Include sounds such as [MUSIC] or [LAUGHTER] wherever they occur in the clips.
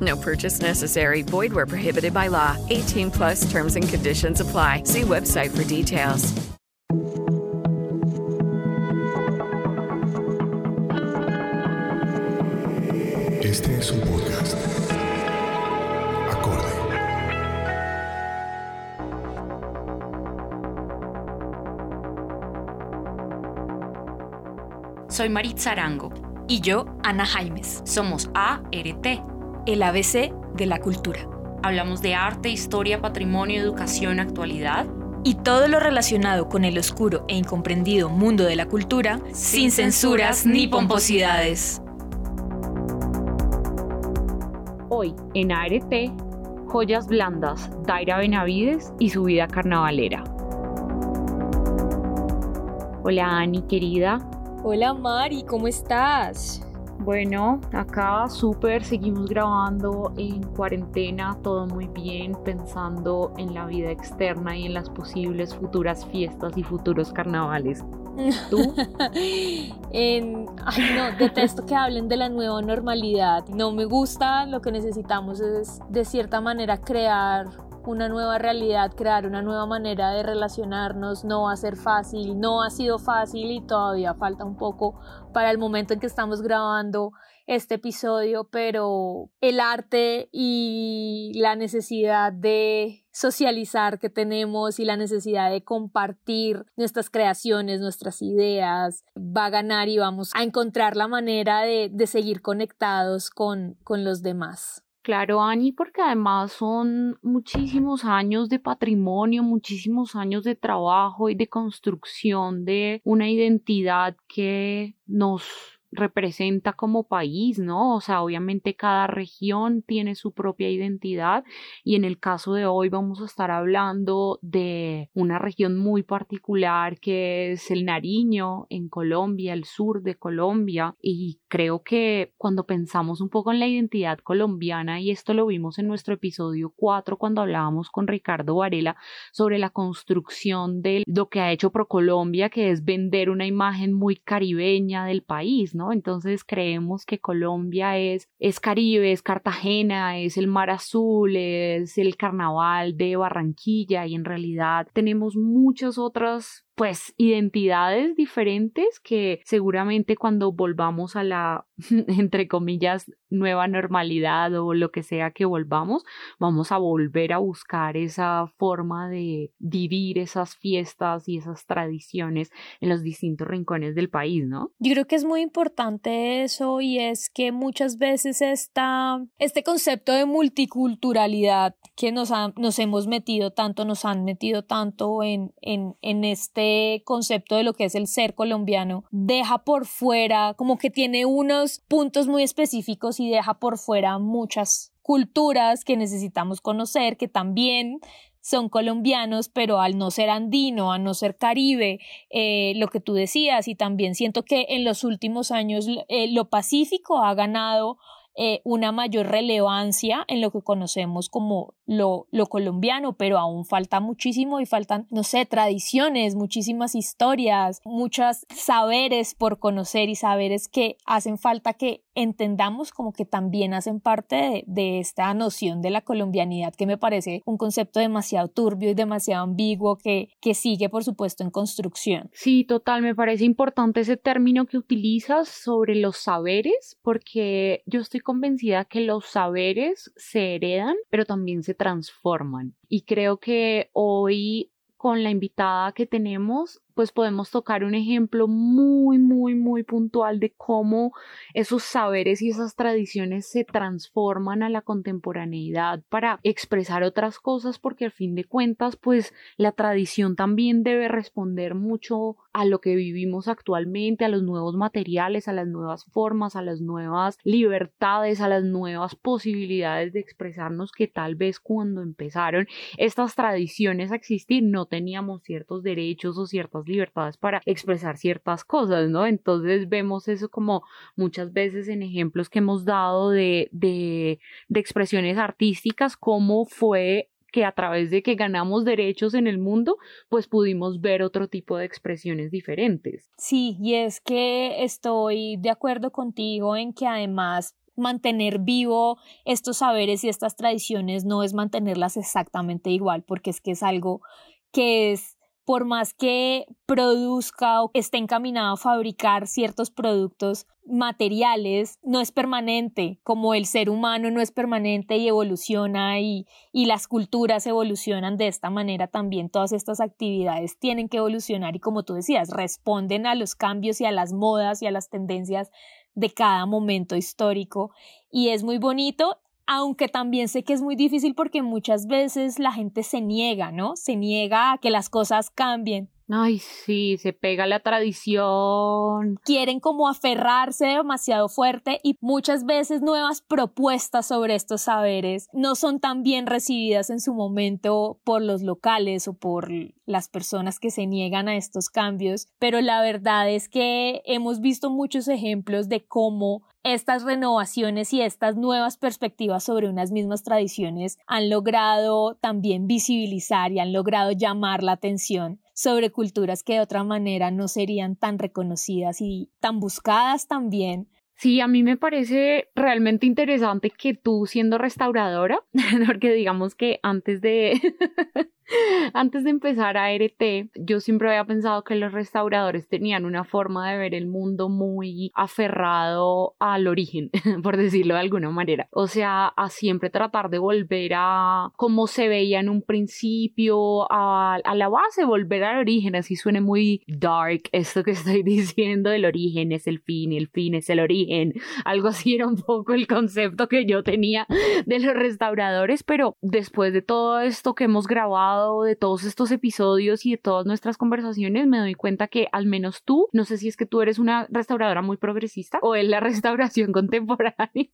No purchase necessary. Void where prohibited by law. 18 plus terms and conditions apply. See website for details. Este es un podcast. Acorde. Soy Maritza Arango. Y yo, Ana Jaimes. Somos ART, el ABC de la cultura. Hablamos de arte, historia, patrimonio, educación, actualidad. Y todo lo relacionado con el oscuro e incomprendido mundo de la cultura, sin, censuras ni pomposidades. Hoy, en ART, Joyas Blandas, Daira Benavides y su vida carnavalera. Hola Ani, querida. Hola Mari, ¿cómo estás? Bueno, acá súper, seguimos grabando en cuarentena, todo muy bien, pensando en la vida externa y en las posibles futuras fiestas y futuros carnavales. ¿Tú? [LAUGHS] ay no, detesto que hablen de la nueva normalidad. No me gusta, lo que necesitamos es de cierta manera crear una nueva realidad, crear una nueva manera de relacionarnos, no va a ser fácil, no ha sido fácil y todavía falta un poco para el momento en que estamos grabando este episodio, pero el arte y la necesidad de socializar que tenemos y la necesidad de compartir nuestras creaciones, nuestras ideas, va a ganar y vamos a encontrar la manera de, de seguir conectados con, con los demás. Claro, Ani, porque además son muchísimos años de patrimonio, muchísimos años de trabajo y de construcción de una identidad que nos representa como país, ¿no? O sea, obviamente cada región tiene su propia identidad y en el caso de hoy vamos a estar hablando de una región muy particular que es el Nariño en Colombia, el sur de Colombia y creo que cuando pensamos un poco en la identidad colombiana y esto lo vimos en nuestro episodio 4 cuando hablábamos con Ricardo Varela sobre la construcción de lo que ha hecho ProColombia, que es vender una imagen muy caribeña del país, entonces creemos que Colombia es, es Caribe, es Cartagena, es el Mar Azul, es el Carnaval de Barranquilla y en realidad tenemos muchas otras pues identidades diferentes que seguramente cuando volvamos a la [LAUGHS] entre comillas nueva normalidad o lo que sea que volvamos vamos a volver a buscar esa forma de vivir esas fiestas y esas tradiciones en los distintos rincones del país, ¿no? Yo creo que es muy importante eso y es que muchas veces esta, este concepto de multiculturalidad que nos, nos hemos metido tanto, nos han metido tanto en, en, en este concepto de lo que es el ser colombiano deja por fuera, como que tiene unos puntos muy específicos y deja por fuera muchas culturas que necesitamos conocer, que también son colombianos, pero al no ser andino, al no ser caribe, eh, lo que tú decías, y también siento que en los últimos años eh, lo pacífico ha ganado eh, una mayor relevancia en lo que conocemos como lo, lo colombiano, pero aún falta muchísimo y faltan, no sé, tradiciones, muchísimas historias, muchos saberes por conocer y saberes que hacen falta que entendamos como que también hacen parte de, de, esta noción de la colombianidad que me parece un concepto demasiado turbio y demasiado ambiguo que, que sigue por supuesto en construcción. Sí, total, me parece importante ese término que utilizas sobre los saberes porque yo estoy convencida que los saberes se heredan pero también se transforman. Y creo que hoy con la invitada que tenemos, pues podemos tocar un ejemplo muy, muy, muy puntual de cómo esos saberes y esas tradiciones se transforman a la contemporaneidad para expresar otras cosas, porque al fin de cuentas, pues la tradición también debe responder mucho a lo que vivimos actualmente, a los nuevos materiales, a las nuevas formas, a las nuevas libertades, a las nuevas posibilidades de expresarnos que tal vez cuando empezaron estas tradiciones a existir no teníamos ciertos derechos o ciertas libertades para expresar ciertas cosas, ¿no? Entonces vemos eso como muchas veces en ejemplos que hemos dado de, de, expresiones artísticas, cómo fue que a través de que ganamos derechos en el mundo, pues pudimos ver otro tipo de expresiones diferentes. Sí, y es que estoy de acuerdo contigo en que además mantener vivo estos saberes y estas tradiciones no es mantenerlas exactamente igual, porque es que es algo que es por más que produzca o esté encaminado a fabricar ciertos productos materiales, no es permanente, como el ser humano no es permanente y evoluciona y, y las culturas evolucionan de esta manera, también todas estas actividades tienen que evolucionar y como tú decías, responden a los cambios y a las modas y a las tendencias de cada momento histórico. Y es muy bonito aunque también sé que es muy difícil porque muchas veces la gente se niega, ¿no? Se niega a que las cosas cambien. Ay, sí, se pega la tradición. Quieren como aferrarse demasiado fuerte y muchas veces nuevas propuestas sobre estos saberes no son tan bien recibidas en su momento por los locales o por las personas que se niegan a estos cambios, pero la verdad es que hemos visto muchos ejemplos de cómo estas renovaciones y estas nuevas perspectivas sobre unas mismas tradiciones han logrado también visibilizar y han logrado llamar la atención sobre culturas que de otra manera no serían tan reconocidas y tan buscadas también. Sí, a mí me parece realmente interesante que tú siendo restauradora, [LAUGHS] porque digamos que antes de [LAUGHS] [LAUGHS] antes de empezar a RT, yo siempre había pensado que los restauradores tenían una forma de ver el mundo muy aferrado al origen, [LAUGHS] por decirlo de alguna manera. O sea, a siempre tratar de volver a cómo se veía en un principio, a, a la base, volver al origen, así suene muy dark esto que [LAUGHS] estoy diciendo, el origen es el fin y el fin es el origen. Algo así era un poco el concepto que yo tenía de los restauradores, pero después de todo esto que hemos grabado, de todos estos episodios y de todas nuestras conversaciones, me doy cuenta que al menos tú, no sé si es que tú eres una restauradora muy progresista o es la restauración [LAUGHS] contemporánea,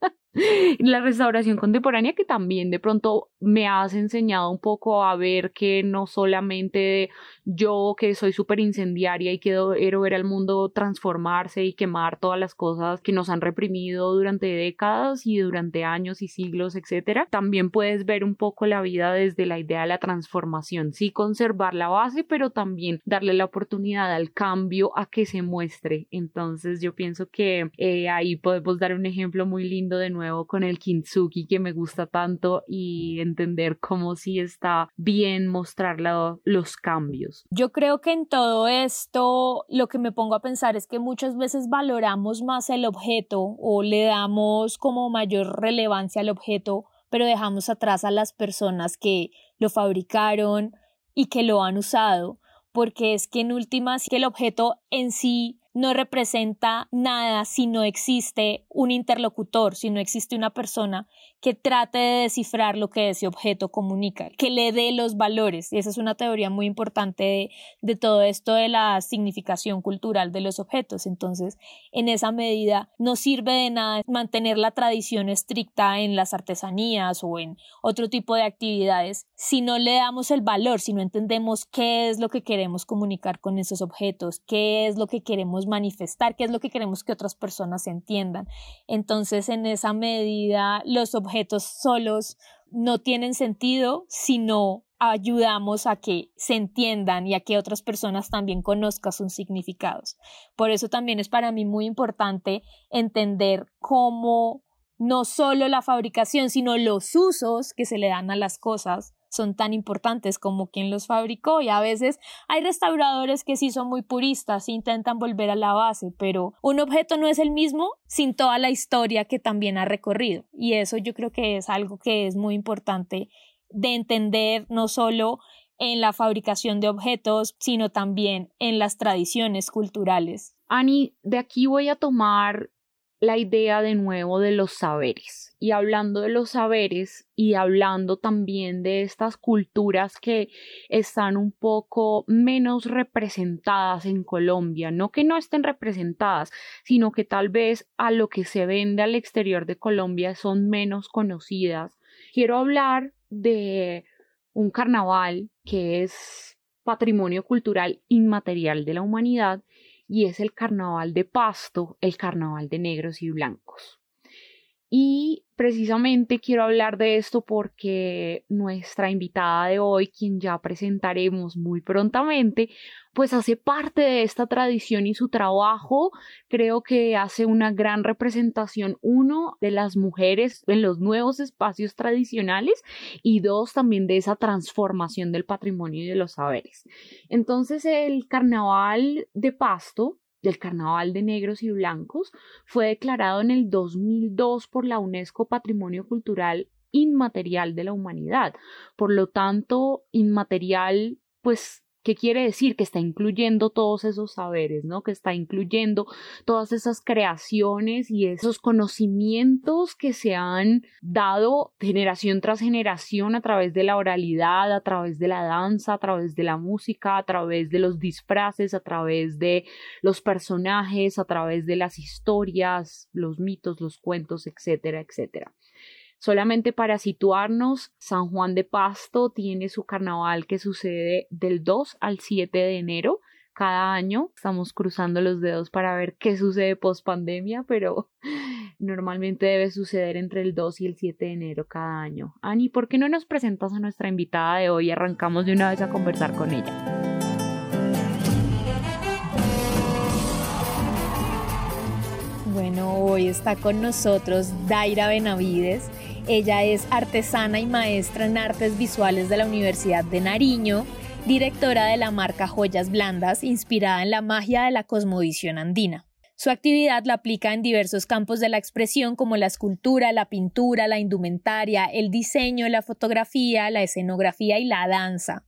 la restauración contemporánea que también de pronto me has enseñado un poco a ver que no solamente yo que soy súper incendiaria y quiero ver al mundo transformarse y quemar todas las cosas que nos han reprimido durante décadas y durante años y siglos, etcétera, también puedes ver un poco la vida desde la idea de la transformación sí conservar la base, pero también darle la oportunidad al cambio a que se muestre. Entonces yo pienso que eh, ahí podemos dar un ejemplo muy lindo de nuevo con el kintsugi que me gusta tanto y entender cómo sí está bien mostrar los cambios. Yo creo que en todo esto lo que me pongo a pensar es que muchas veces valoramos más el objeto o le damos como mayor relevancia al objeto pero dejamos atrás a las personas que lo fabricaron y que lo han usado, porque es que en últimas el objeto en sí no representa nada si no existe un interlocutor, si no existe una persona que trate de descifrar lo que ese objeto comunica, que le dé los valores. Y esa es una teoría muy importante de, todo esto de la significación cultural de los objetos. Entonces, en esa medida, no sirve de nada mantener la tradición estricta en las artesanías o en otro tipo de actividades si no le damos el valor, si no entendemos qué es lo que queremos comunicar con esos objetos, qué es lo que queremos manifestar, qué es lo que queremos que otras personas entiendan. Entonces, en esa medida, los objetos solos no tienen sentido si no ayudamos a que se entiendan y a que otras personas también conozcan sus significados. Por eso también es para mí muy importante entender cómo no solo la fabricación, sino los usos que se le dan a las cosas son tan importantes como quien los fabricó y a veces hay restauradores que sí son muy puristas intentan volver a la base, pero un objeto no es el mismo sin toda la historia que también ha recorrido y eso yo creo que es algo que es muy importante de entender no solo en la fabricación de objetos, sino también en las tradiciones culturales. Ani, de aquí voy a tomar la idea de nuevo de los saberes. Y hablando de los saberes y hablando también de estas culturas que están un poco menos representadas en Colombia, no que no estén representadas, sino que tal vez a lo que se vende al exterior de Colombia son menos conocidas. Quiero hablar de un carnaval que es patrimonio cultural inmaterial de la humanidad y es el carnaval de Pasto, el carnaval de negros y blancos. Y precisamente quiero hablar de esto porque nuestra invitada de hoy, quien ya presentaremos muy prontamente, pues hace parte de esta tradición y su trabajo creo que hace una gran representación, uno, de las mujeres en los nuevos espacios tradicionales y dos, también de esa transformación del patrimonio y de los saberes. Entonces el carnaval de Pasto del Carnaval de Negros y Blancos fue declarado en el 2002 por la UNESCO Patrimonio Cultural Inmaterial de la Humanidad. Por lo tanto, inmaterial, pues ¿Qué quiere decir? Que está incluyendo todos esos saberes, ¿no? Que está incluyendo todas esas creaciones y esos conocimientos que se han dado generación tras generación a través de la oralidad, a través de la danza, a través de la música, a través de los disfraces, a través de los personajes, a través de las historias, los mitos, los cuentos, etcétera, etcétera. Solamente para situarnos, San Juan de Pasto tiene su carnaval que sucede del 2 al 7 de enero cada año. Estamos cruzando los dedos para ver qué sucede post pandemia, pero [LAUGHS] normalmente debe suceder entre el 2 y el 7 de enero cada año. Ani, ¿por qué no nos presentas a nuestra invitada de hoy arrancamos de una vez a conversar con ella? Bueno, hoy está con nosotros Daira Benavides. Ella es artesana y maestra en artes visuales de la Universidad de Nariño, directora de la marca Joyas Blandas, inspirada en la magia de la cosmovisión andina. Su actividad la aplica en diversos campos de la expresión como la escultura, la pintura, la indumentaria, el diseño, la fotografía, la escenografía y la danza.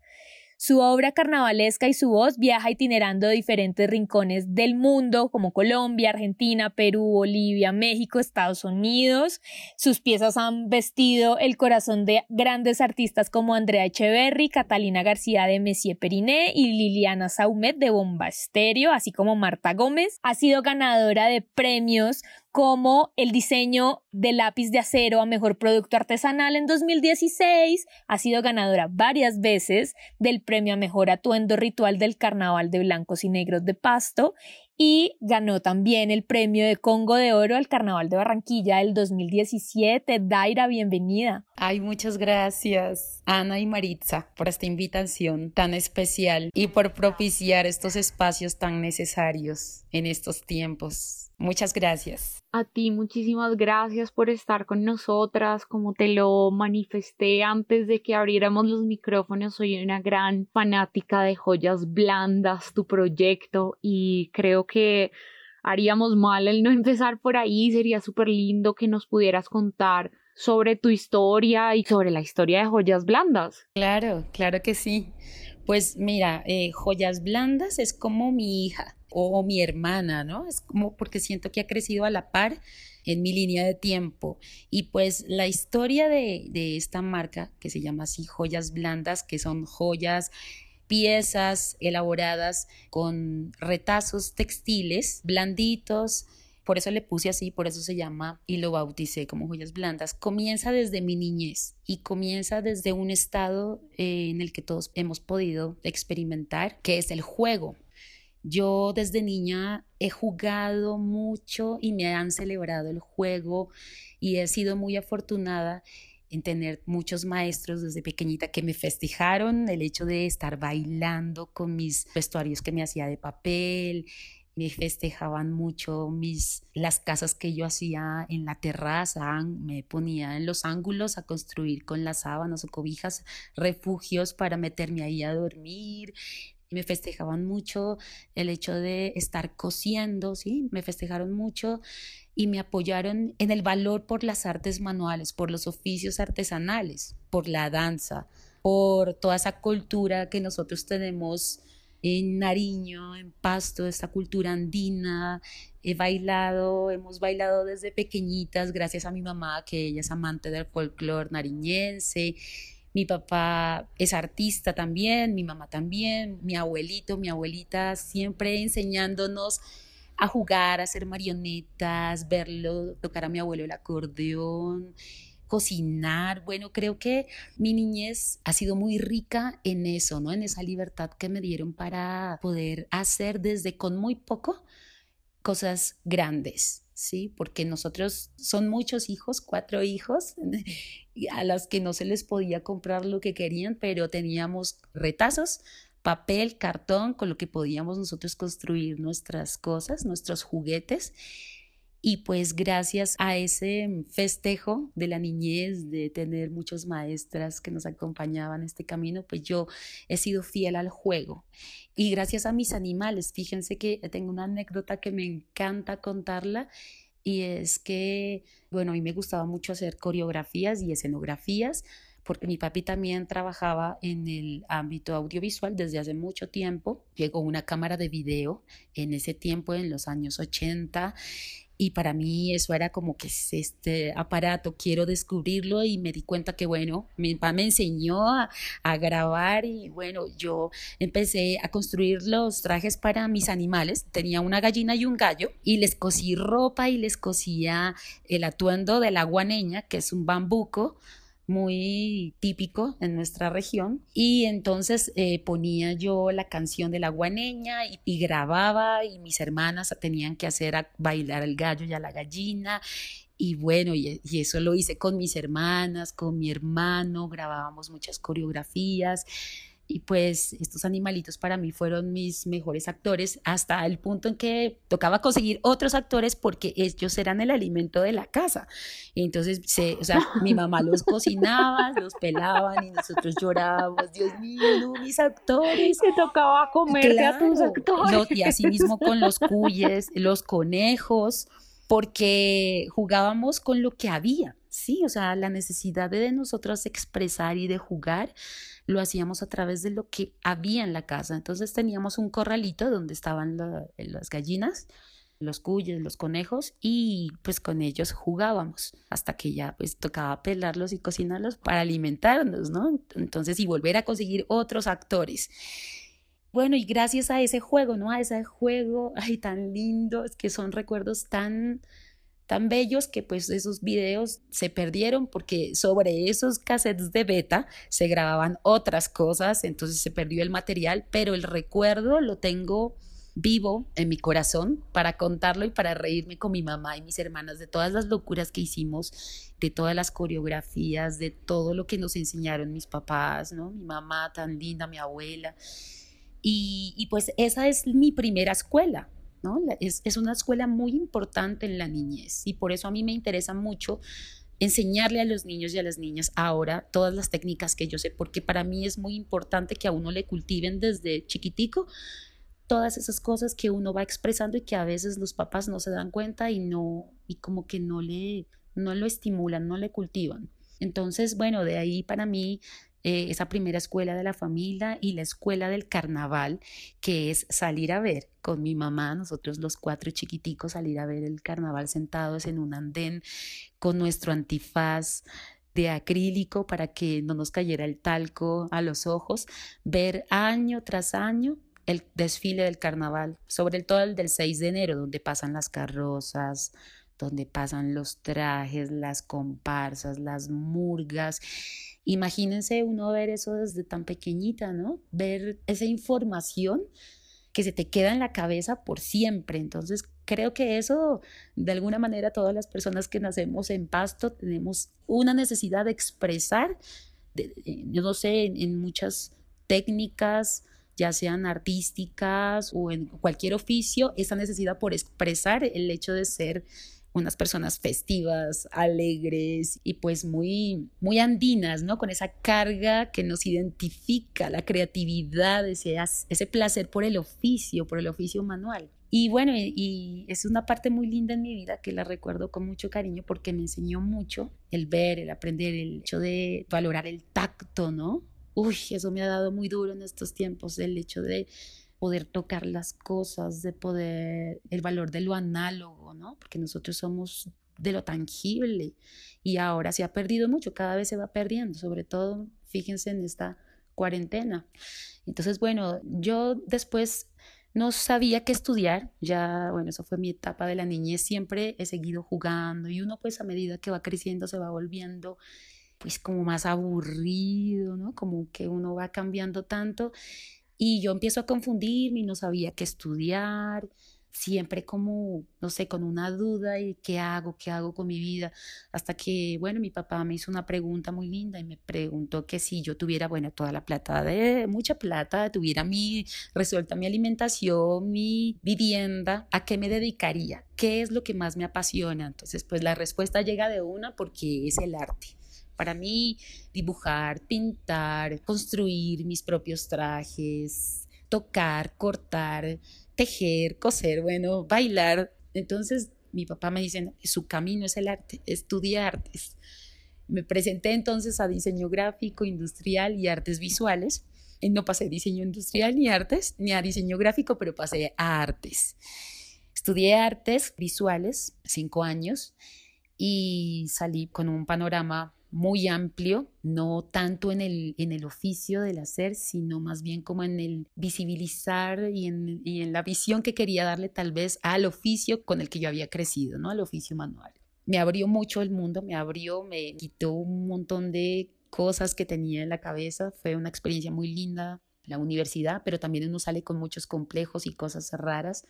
Su obra carnavalesca y su voz viaja itinerando diferentes rincones del mundo, como Colombia, Argentina, Perú, Bolivia, México, Estados Unidos. Sus piezas han vestido el corazón de grandes artistas como Andrea Echeverry, Catalina García de Messier Periné y Liliana Saumet de Bomba Estéreo, así como Marta Gómez. Ha sido ganadora de premios como el diseño de lápiz de acero a mejor producto artesanal en 2016. Ha sido ganadora varias veces del premio a mejor atuendo ritual del Carnaval de Blancos y Negros de Pasto y ganó también el premio de Congo de Oro al Carnaval de Barranquilla del 2017. Daira, bienvenida. Ay, muchas gracias, Ana y Maritza, por esta invitación tan especial y por propiciar estos espacios tan necesarios en estos tiempos. Muchas gracias. A ti muchísimas gracias por estar con nosotras. Como te lo manifesté antes de que abriéramos los micrófonos, soy una gran fanática de joyas blandas, tu proyecto, y creo que haríamos mal el no [LAUGHS] empezar por ahí. Sería súper lindo que nos pudieras contar sobre tu historia y sobre la historia de joyas blandas. Claro, claro que sí. Pues mira, eh, joyas blandas es como mi hija o mi hermana, ¿no? Es como porque siento que ha crecido a la par en mi línea de tiempo. Y pues la historia de, de esta marca, que se llama así Joyas Blandas, que son joyas piezas elaboradas con retazos textiles blanditos, por eso le puse así, por eso se llama y lo bauticé como joyas blandas. Comienza desde mi niñez y comienza desde un estado eh, en el que todos hemos podido experimentar, que es el juego. Yo desde niña he jugado mucho y me han celebrado el juego y he sido muy afortunada en tener muchos maestros desde pequeñita que me festejaron el hecho de estar bailando con mis vestuarios que me hacía de papel, me festejaban mucho mis las casas que yo hacía en la terraza, me ponía en los ángulos a construir con las sábanas o cobijas refugios para meterme ahí a dormir, me festejaban mucho el hecho de estar cosiendo, ¿sí? Me festejaron mucho y me apoyaron en el valor por las artes manuales, por los oficios artesanales, por la danza, por toda esa cultura que nosotros tenemos en Nariño, en Pasto, esta cultura andina. He bailado, hemos bailado desde pequeñitas, gracias a mi mamá, que ella es amante del folclore nariñense. Mi papá es artista también, mi mamá también, mi abuelito, mi abuelita, siempre enseñándonos a jugar, a hacer marionetas, verlo, tocar a mi abuelo el acordeón cocinar. Bueno, creo que mi niñez ha sido muy rica en eso, ¿no? En esa libertad que me dieron para poder hacer desde con muy poco cosas grandes, ¿sí? Porque nosotros son muchos hijos, cuatro hijos, [LAUGHS] a los que no se les podía comprar lo que querían, pero teníamos retazos, papel, cartón, con lo que podíamos nosotros construir nuestras cosas, nuestros juguetes. Y pues gracias a ese festejo de la niñez, de tener muchas maestras que nos acompañaban en este camino, pues yo he sido fiel al juego. Y gracias a mis animales, fíjense que tengo una anécdota que me encanta contarla y es que, bueno, a mí me gustaba mucho hacer coreografías y escenografías porque mi papi también trabajaba en el ámbito audiovisual desde hace mucho tiempo. Llegó una cámara de video en ese tiempo, en los años 80, y para mí eso era como que es este aparato, quiero descubrirlo y me di cuenta que bueno, mi papá me enseñó a, a, grabar y bueno, yo empecé a construir los trajes para mis animales. Tenía una gallina y un gallo y les cosí ropa y les cosía el atuendo de la guaneña, que es un bambuco muy típico en nuestra región. Y entonces eh, ponía yo la canción de la guaneña y, grababa y mis hermanas tenían que hacer a bailar el gallo y a la gallina. Y bueno, y, eso lo hice con mis hermanas, con mi hermano, grabábamos muchas coreografías y pues estos animalitos para mí fueron mis mejores actores hasta el punto en que tocaba conseguir otros actores porque ellos eran el alimento de la casa. Y entonces, se, o sea, mi mamá los cocinaba, los pelaban y nosotros llorábamos, Dios mío, no, mis actores. Se tocaba comer a tus actores. y así mismo con los cuyes, los conejos, porque jugábamos con lo que había, ¿sí? O sea, la necesidad de nosotros expresar y de jugar lo hacíamos a través de lo que había en la casa. Entonces teníamos un corralito donde estaban las gallinas, los cuyes, los conejos y pues con ellos jugábamos hasta que ya pues tocaba pelarlos y cocinarlos para alimentarnos, ¿no? Entonces y volver a conseguir otros actores. Bueno, y gracias a ese juego, ¿no? A ese juego, ay, tan lindo, es que son recuerdos tan tan bellos que pues esos videos se perdieron porque sobre esos cassettes de beta se grababan otras cosas, entonces se perdió el material, pero el recuerdo lo tengo vivo en mi corazón para contarlo y para reírme con mi mamá y mis hermanas de todas las locuras que hicimos, de todas las coreografías, de todo lo que nos enseñaron mis papás, ¿no? Mi mamá tan linda, mi abuela. Y, y pues esa es mi primera escuela, es, una escuela muy importante en la niñez y por eso a mí me interesa mucho enseñarle a los niños y a las niñas ahora todas las técnicas que yo sé, porque para mí es muy importante que a uno le cultiven desde chiquitico todas esas cosas que uno va expresando y que a veces los papás no se dan cuenta y no y como que no le no lo estimulan, no le cultivan. Entonces, bueno, de ahí para mí eh, esa primera escuela de la familia y la escuela del carnaval, que es salir a ver con mi mamá, nosotros los cuatro chiquiticos, salir a ver el carnaval sentados en un andén con nuestro antifaz de acrílico para que no nos cayera el talco a los ojos, ver año tras año el desfile del carnaval, sobre todo el del 6 de enero, donde pasan las carrozas, donde pasan los trajes, las comparsas, las murgas Imagínense uno ver eso desde tan pequeñita, ¿no? Ver esa información que se te queda en la cabeza por siempre. Entonces, creo que eso, de alguna manera, todas las personas que nacemos en pasto tenemos una necesidad de expresar, yo no sé, en muchas técnicas, ya sean artísticas o en cualquier oficio, esa necesidad por expresar el hecho de ser unas personas festivas, alegres y pues muy, muy andinas, ¿no? Con esa carga que nos identifica, la creatividad, ese, ese placer por el oficio, por el oficio manual. Y bueno, y, es una parte muy linda en mi vida que la recuerdo con mucho cariño porque me enseñó mucho el ver, el aprender, el hecho de valorar el tacto, ¿no? uy, eso me ha dado muy duro en estos tiempos, el hecho de poder tocar las cosas, de poder, el valor de lo análogo, ¿no? Porque nosotros somos de lo tangible y ahora se ha perdido mucho, cada vez se va perdiendo, sobre todo, fíjense en esta cuarentena. Entonces, bueno, yo después no sabía qué estudiar, ya, bueno, eso fue mi etapa de la niñez, siempre he seguido jugando y uno pues a medida que va creciendo se va volviendo pues como más aburrido, ¿no? Como que uno va cambiando tanto y yo empiezo a confundirme y no sabía qué estudiar, siempre como, no sé, con una duda y qué hago, qué hago con mi vida, hasta que, bueno, mi papá me hizo una pregunta muy linda y me preguntó que si yo tuviera, bueno, toda la plata de, mucha plata, tuviera mi, resuelta mi alimentación, mi vivienda, ¿a qué me dedicaría? ¿Qué es lo que más me apasiona? Entonces, pues la respuesta llega de una porque es el arte. Para mí, dibujar, pintar, construir mis propios trajes, tocar, cortar, tejer, coser, bueno, bailar. Entonces, mi papá me dice, su camino es el arte, estudia artes. Me presenté entonces a diseño gráfico, industrial y artes visuales. No pasé diseño industrial ni artes, ni a diseño gráfico, pero pasé a artes. Estudié artes visuales, cinco años, y salí con un panorama muy amplio, no tanto en el, en el oficio del hacer, sino más bien como en el visibilizar y en, y en la visión que quería darle tal vez al oficio con el que yo había crecido, ¿no? Al oficio manual. Me abrió mucho el mundo, me abrió, me quitó un montón de cosas que tenía en la cabeza, fue una experiencia muy linda la universidad, pero también uno sale con muchos complejos y cosas raras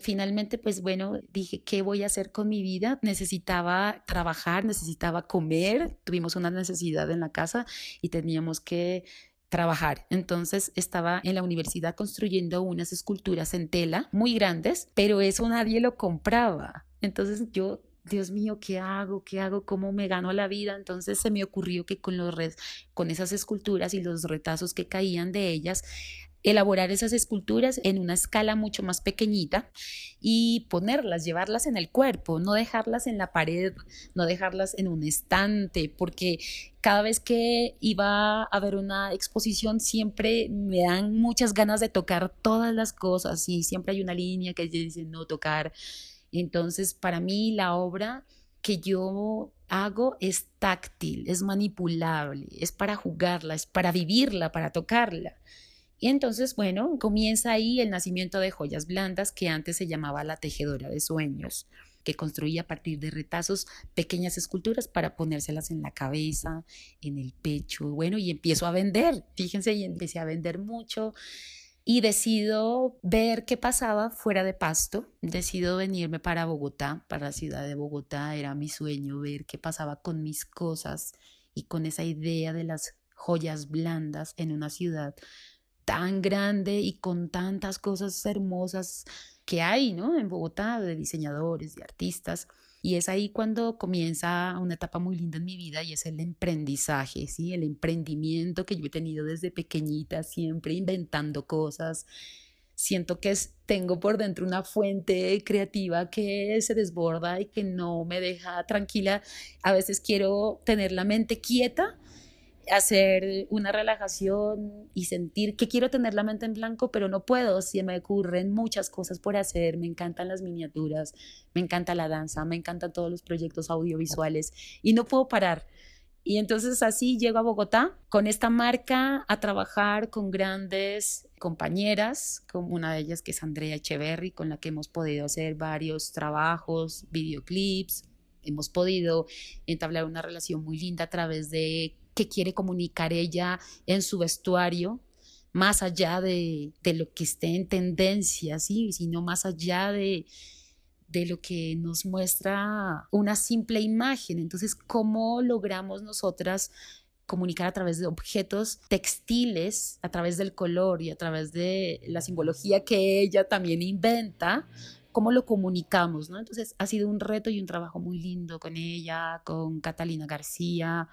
Finalmente, pues bueno, dije, ¿qué voy a hacer con mi vida? Necesitaba trabajar, necesitaba comer, tuvimos una necesidad en la casa y teníamos que trabajar. Entonces estaba en la universidad construyendo unas esculturas en tela muy grandes, pero eso nadie lo compraba. Entonces yo Dios mío, ¿qué hago? ¿Qué hago? ¿Cómo me gano la vida? Entonces se me ocurrió que con, los con esas esculturas y los retazos que caían de ellas, elaborar esas esculturas en una escala mucho más pequeñita y ponerlas, llevarlas en el cuerpo, no dejarlas en la pared, no dejarlas en un estante, porque cada vez que iba a ver una exposición siempre me dan muchas ganas de tocar todas las cosas y siempre hay una línea que dice no tocar. Entonces, para mí la obra que yo hago es táctil, es manipulable, es para jugarla, es para vivirla, para tocarla. Y entonces, bueno, comienza ahí el nacimiento de joyas blandas que antes se llamaba la tejedora de sueños, que construía a partir de retazos pequeñas esculturas para ponérselas en la cabeza, en el pecho, bueno, y empiezo a vender, fíjense, y empecé a vender mucho. Y decido ver qué pasaba fuera de Pasto, decido venirme para Bogotá, para la ciudad de Bogotá, era mi sueño ver qué pasaba con mis cosas y con esa idea de las joyas blandas en una ciudad tan grande y con tantas cosas hermosas que hay, ¿no? En Bogotá, de diseñadores, de artistas. Y es ahí cuando comienza una etapa muy linda en mi vida y es el emprendizaje, ¿sí? El emprendimiento que yo he tenido desde pequeñita, siempre inventando cosas. Siento que tengo por dentro una fuente creativa que se desborda y que no me deja tranquila. A veces quiero tener la mente quieta hacer una relajación y sentir que quiero tener la mente en blanco, pero no puedo, si me ocurren muchas cosas por hacer, me encantan las miniaturas, me encanta la danza, me encantan todos los proyectos audiovisuales y no puedo parar. Y entonces así llego a Bogotá con esta marca a trabajar con grandes compañeras, como una de ellas que es Andrea Echeverry, con la que hemos podido hacer varios trabajos, videoclips, hemos podido entablar una relación muy linda a través de que quiere comunicar ella en su vestuario, más allá de, lo que esté en tendencia, ¿sí? sino más allá de, de lo que nos muestra una simple imagen. Entonces, ¿cómo logramos nosotras comunicar a través de objetos textiles, a través del color y a través de la simbología que ella también inventa? ¿Cómo lo comunicamos? ¿no? Entonces, ha sido un reto y un trabajo muy lindo con ella, con Catalina García,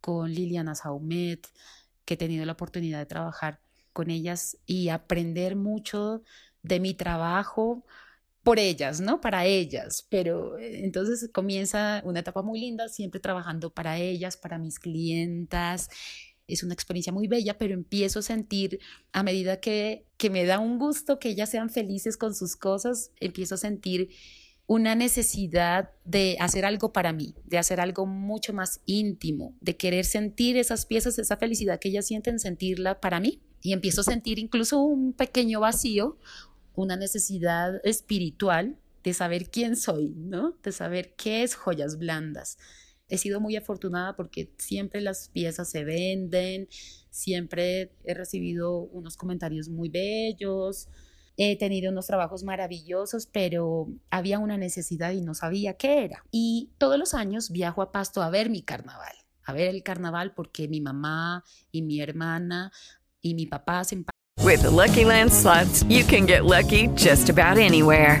con Liliana Saumet, que he tenido la oportunidad de trabajar con ellas y aprender mucho de mi trabajo por ellas, ¿no? Para ellas. Pero eh, entonces comienza una etapa muy linda, siempre trabajando para ellas, para mis clientas. Es una experiencia muy bella, pero empiezo a sentir a medida que, que me da un gusto que ellas sean felices con sus cosas, empiezo a sentir una necesidad de hacer algo para mí, de hacer algo mucho más íntimo, de querer sentir esas piezas, esa felicidad que ellas sienten, sentirla para mí. Y empiezo a sentir incluso un pequeño vacío, una necesidad espiritual de saber quién soy, ¿no? De saber qué es joyas blandas. He sido muy afortunada porque siempre las piezas se venden, siempre he recibido unos comentarios muy bellos, He tenido unos trabajos maravillosos, pero había una necesidad y no sabía qué era. Y todos los años viajo a Pasto a ver mi carnaval, a ver el carnaval porque mi mamá y mi hermana y mi papá hacen With the Lucky Land you can get lucky just about anywhere.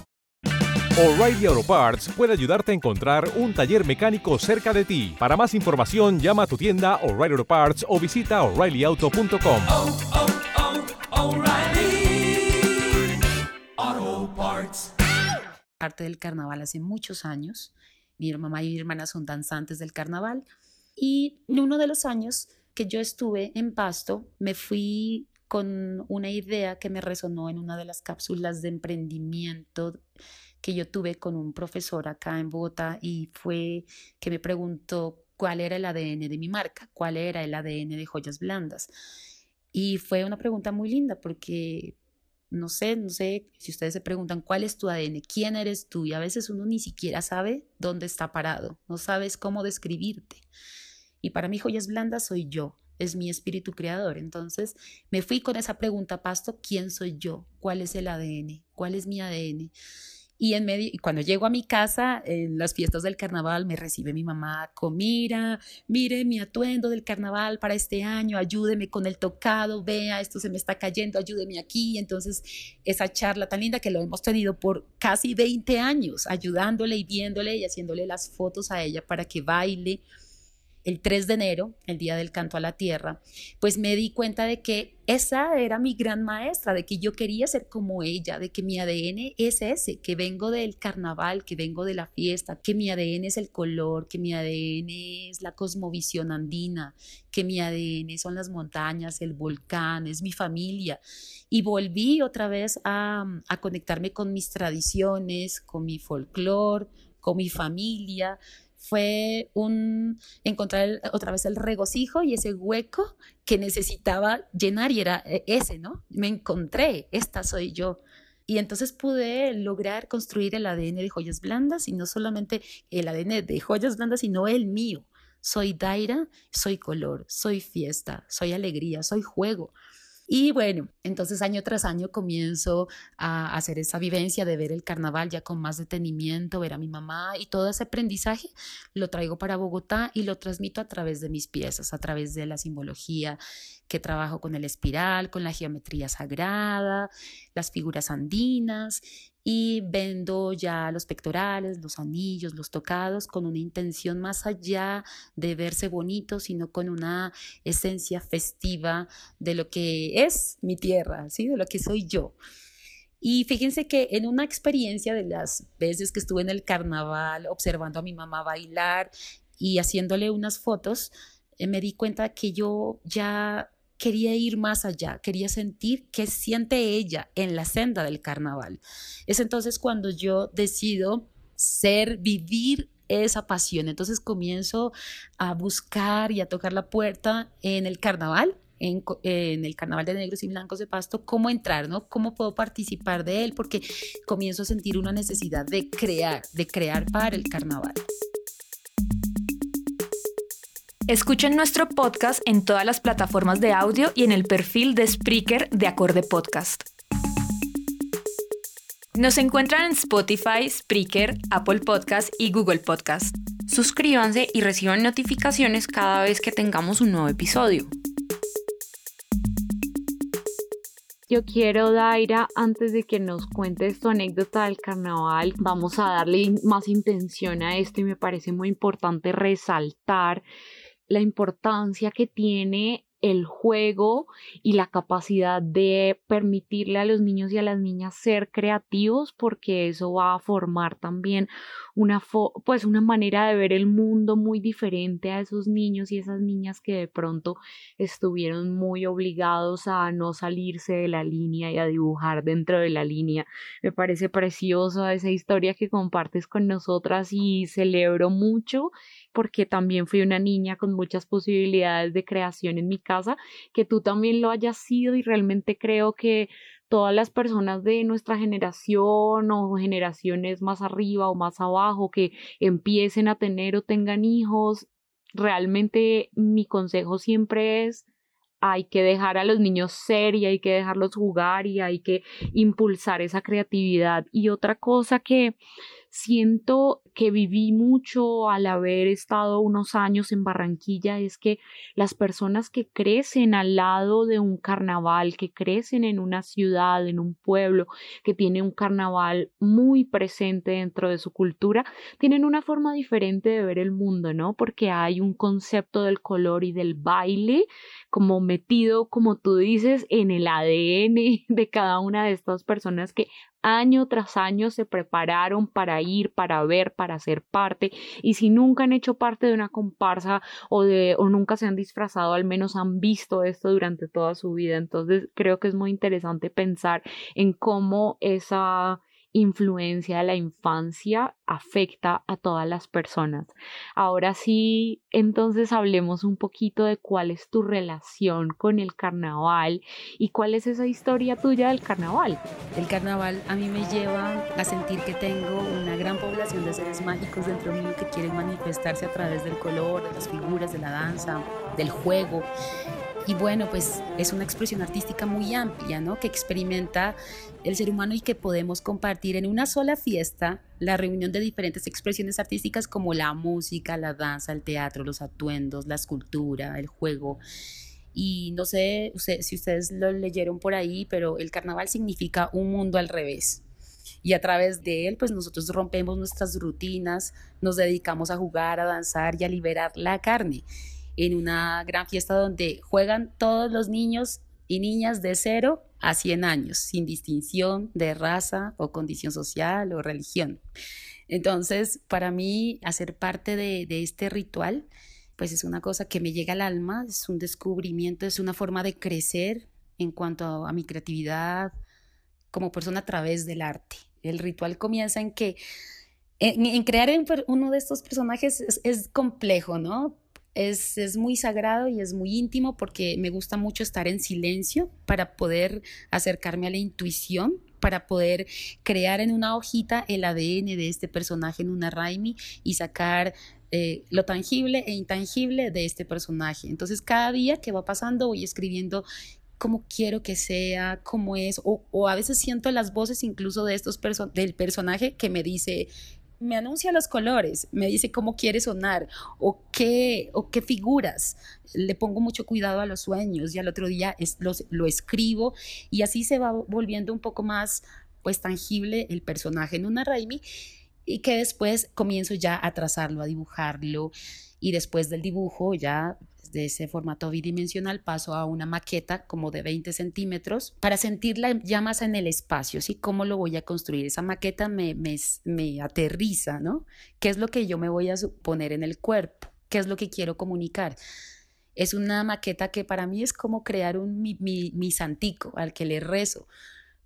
O'Reilly Auto Parts puede ayudarte a encontrar un taller mecánico cerca de ti. Para más información, llama a tu tienda O'Reilly Auto Parts o visita oreillyauto.com. Oh, oh, oh. Parte del carnaval hace muchos años. Mi mamá y mi hermana son danzantes del carnaval. Y en uno de los años que yo estuve en Pasto, me fui con una idea que me resonó en una de las cápsulas de emprendimiento que yo tuve con un profesor acá en Bogotá y fue que me preguntó cuál era el ADN de mi marca, cuál era el ADN de Joyas Blandas. Y fue una pregunta muy linda porque no sé, no sé si ustedes se preguntan cuál es tu ADN, quién eres tú y a veces uno ni siquiera sabe dónde está parado, no sabes cómo describirte. Y para mí Joyas Blandas soy yo, es mi espíritu creador. Entonces me fui con esa pregunta, Pasto, ¿quién soy yo? ¿Cuál es el ADN? ¿Cuál es mi ADN? Y, en medio, cuando llego a mi casa, en las fiestas del carnaval, me recibe mi mamá con, mira, mire mi atuendo del carnaval para este año, ayúdeme con el tocado, vea, esto se me está cayendo, ayúdeme aquí. Entonces, esa charla tan linda que lo hemos tenido por casi 20 años, ayudándole y viéndole y haciéndole las fotos a ella para que baile el 3 de enero, el día del canto a la tierra, pues me di cuenta de que esa era mi gran maestra, de que yo quería ser como ella, de que mi ADN es ese, que vengo del carnaval, que vengo de la fiesta, que mi ADN es el color, que mi ADN es la cosmovisión andina, que mi ADN son las montañas, el volcán, es mi familia. Y volví otra vez a, a conectarme con mis tradiciones, con mi folclore, con mi familia, fue un encontrar otra vez el regocijo y ese hueco que necesitaba llenar y era eh, ese, ¿no? Me encontré, esta soy yo. Y entonces pude lograr construir el ADN de joyas blandas y no solamente el ADN de joyas blandas, sino el mío. Soy Daira, soy color, soy fiesta, soy alegría, soy juego. Y bueno, entonces año tras año comienzo a hacer esa vivencia de ver el carnaval ya con más detenimiento, ver a mi mamá y todo ese aprendizaje lo traigo para Bogotá y lo transmito a través de mis piezas, a través de la simbología que trabajo con el espiral, con la geometría sagrada, las figuras andinas y vendo ya los pectorales, los anillos, los tocados con una intención más allá de verse bonito, sino con una esencia festiva de lo que es mi tierra, ¿sí? de lo que soy yo. Y fíjense que en una experiencia de las veces que estuve en el carnaval observando a mi mamá bailar y haciéndole unas fotos, eh, me di cuenta que yo ya quería ir más allá, quería sentir qué siente ella en la senda del carnaval. Es entonces cuando yo decido ser, vivir esa pasión. Entonces comienzo a buscar y a tocar la puerta en el carnaval. En, el carnaval de negros y blancos de Pasto, cómo entrar, ¿no? ¿Cómo puedo participar de él? Porque comienzo a sentir una necesidad de crear, de crear para el carnaval. Escuchen nuestro podcast en todas las plataformas de audio y en el perfil de Spreaker de Acorde Podcast. Nos encuentran en Spotify, Spreaker, Apple Podcast y Google Podcast. Suscríbanse y reciban notificaciones cada vez que tengamos un nuevo episodio. Yo quiero, Daira, antes de que nos cuentes tu anécdota del carnaval, vamos a darle más intención a esto y me parece muy importante resaltar la importancia que tiene el juego y la capacidad de permitirle a los niños y a las niñas ser creativos porque eso va a formar también una pues una manera de ver el mundo muy diferente a esos niños y esas niñas que de pronto estuvieron muy obligados a no salirse de la línea y a dibujar dentro de la línea. Me parece preciosa esa historia que compartes con nosotras y celebro mucho porque también fui una niña con muchas posibilidades de creación en mi casa, que tú también lo hayas sido y realmente creo que todas las personas de nuestra generación o generaciones más arriba o más abajo que empiecen a tener o tengan hijos, realmente mi consejo siempre es hay que dejar a los niños ser y hay que dejarlos jugar y hay que impulsar esa creatividad. Y otra cosa que siento que viví mucho al haber estado unos años en Barranquilla es que las personas que crecen al lado de un carnaval, que crecen en una ciudad, en un pueblo, que tiene un carnaval muy presente dentro de su cultura, tienen una forma diferente de ver el mundo, ¿no? Porque hay un concepto del color y del baile como metido, como tú dices, en el ADN de cada una de estas personas que año tras año se prepararon para ir, para ver, para ser parte y si nunca han hecho parte de una comparsa o de o nunca se han disfrazado, al menos han visto esto durante toda su vida. Entonces, creo que es muy interesante pensar en cómo esa influencia de la infancia afecta a todas las personas. Ahora sí, entonces hablemos un poquito de cuál es tu relación con el carnaval y cuál es esa historia tuya del carnaval. El carnaval a mí me lleva a sentir que tengo una gran población de seres mágicos dentro mío que quieren manifestarse a través del color, de las figuras, de la danza, del juego. Y bueno, pues es una expresión artística muy amplia, ¿no? Que experimenta el ser humano y que podemos compartir en una sola fiesta la reunión de diferentes expresiones artísticas como la música, la danza, el teatro, los atuendos, la escultura, el juego. Y no sé si ustedes lo leyeron por ahí, pero el carnaval significa un mundo al revés. Y a través de él, pues nosotros rompemos nuestras rutinas, nos dedicamos a jugar, a danzar y a liberar la carne en una gran fiesta donde juegan todos los niños y niñas de 0 a 100 años, sin distinción de raza o condición social o religión. Entonces, para mí, hacer parte de, este ritual, pues es una cosa que me llega al alma, es un descubrimiento, es una forma de crecer en cuanto a, mi creatividad como persona a través del arte. El ritual comienza en que en, crear uno de estos personajes es, es, complejo, ¿no? Es, muy sagrado y es muy íntimo porque me gusta mucho estar en silencio para poder acercarme a la intuición, para poder crear en una hojita el ADN de este personaje en una Raimi y sacar eh, lo tangible e intangible de este personaje. Entonces cada día que va pasando voy escribiendo cómo quiero que sea, cómo es, o, a veces siento las voces incluso de estos del personaje que me dice, me anuncia los colores, me dice cómo quiere sonar o qué, o qué figuras. Le pongo mucho cuidado a los sueños y al otro día es, lo escribo y así se va volviendo un poco más pues tangible el personaje en una Raimi y que después comienzo ya a trazarlo, a dibujarlo y después del dibujo ya de ese formato bidimensional paso a una maqueta como de 20 centímetros para sentirla ya más en el espacio, ¿sí? ¿Cómo lo voy a construir? Esa maqueta me, aterriza, ¿no? ¿Qué es lo que yo me voy a poner en el cuerpo? ¿Qué es lo que quiero comunicar? Es una maqueta que para mí es como crear un, mi, mi, santico al que le rezo,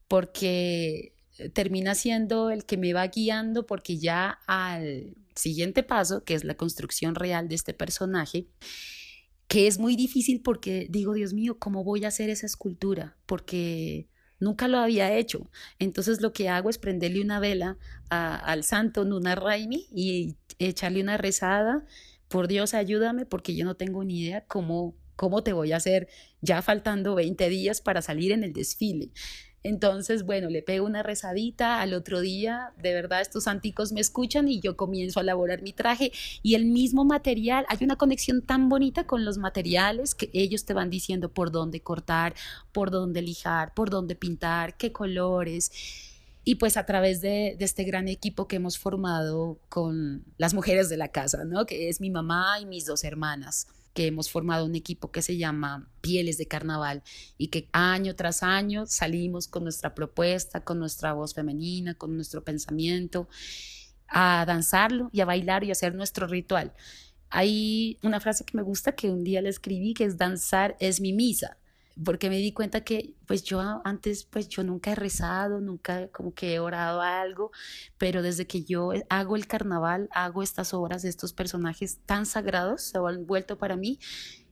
porque termina siendo el que me va guiando porque ya al siguiente paso, que es la construcción real de este personaje, que es muy difícil porque digo, Dios mío, ¿cómo voy a hacer esa escultura? Porque nunca lo había hecho. Entonces lo que hago es prenderle una vela al santo Nuna Raimi y echarle una rezada. Por Dios, ayúdame porque yo no tengo ni idea cómo, cómo te voy a hacer ya faltando 20 días para salir en el desfile. Entonces, bueno, le pego una rezadita al otro día, de verdad estos anticos me escuchan y yo comienzo a elaborar mi traje y el mismo material, hay una conexión tan bonita con los materiales que ellos te van diciendo por dónde cortar, por dónde lijar, por dónde pintar, qué colores. Y pues a través de, de, este gran equipo que hemos formado con las mujeres de la casa, ¿no? Que es mi mamá y mis dos hermanas que hemos formado un equipo que se llama Pieles de Carnaval y que año tras año salimos con nuestra propuesta, con nuestra voz femenina, con nuestro pensamiento, a danzarlo y a bailar y a hacer nuestro ritual. Hay una frase que me gusta que un día le escribí que es danzar es mi misa porque me di cuenta que pues yo antes pues yo nunca he rezado, nunca como que he orado a algo, pero desde que yo hago el carnaval, hago estas obras, estos personajes tan sagrados, se han vuelto para mí,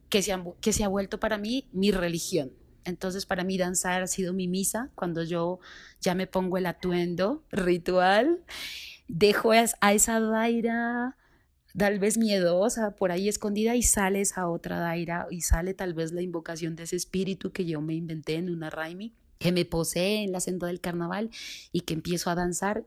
que se, han, que se ha vuelto para mí mi religión. Entonces para mí danzar ha sido mi misa, cuando yo ya me pongo el atuendo ritual, dejo a esa daira tal vez miedosa, por ahí escondida, y sales a otra daira y sale tal vez la invocación de ese espíritu que yo me inventé en una Raimi, que me posee en la senda del carnaval y que empiezo a danzar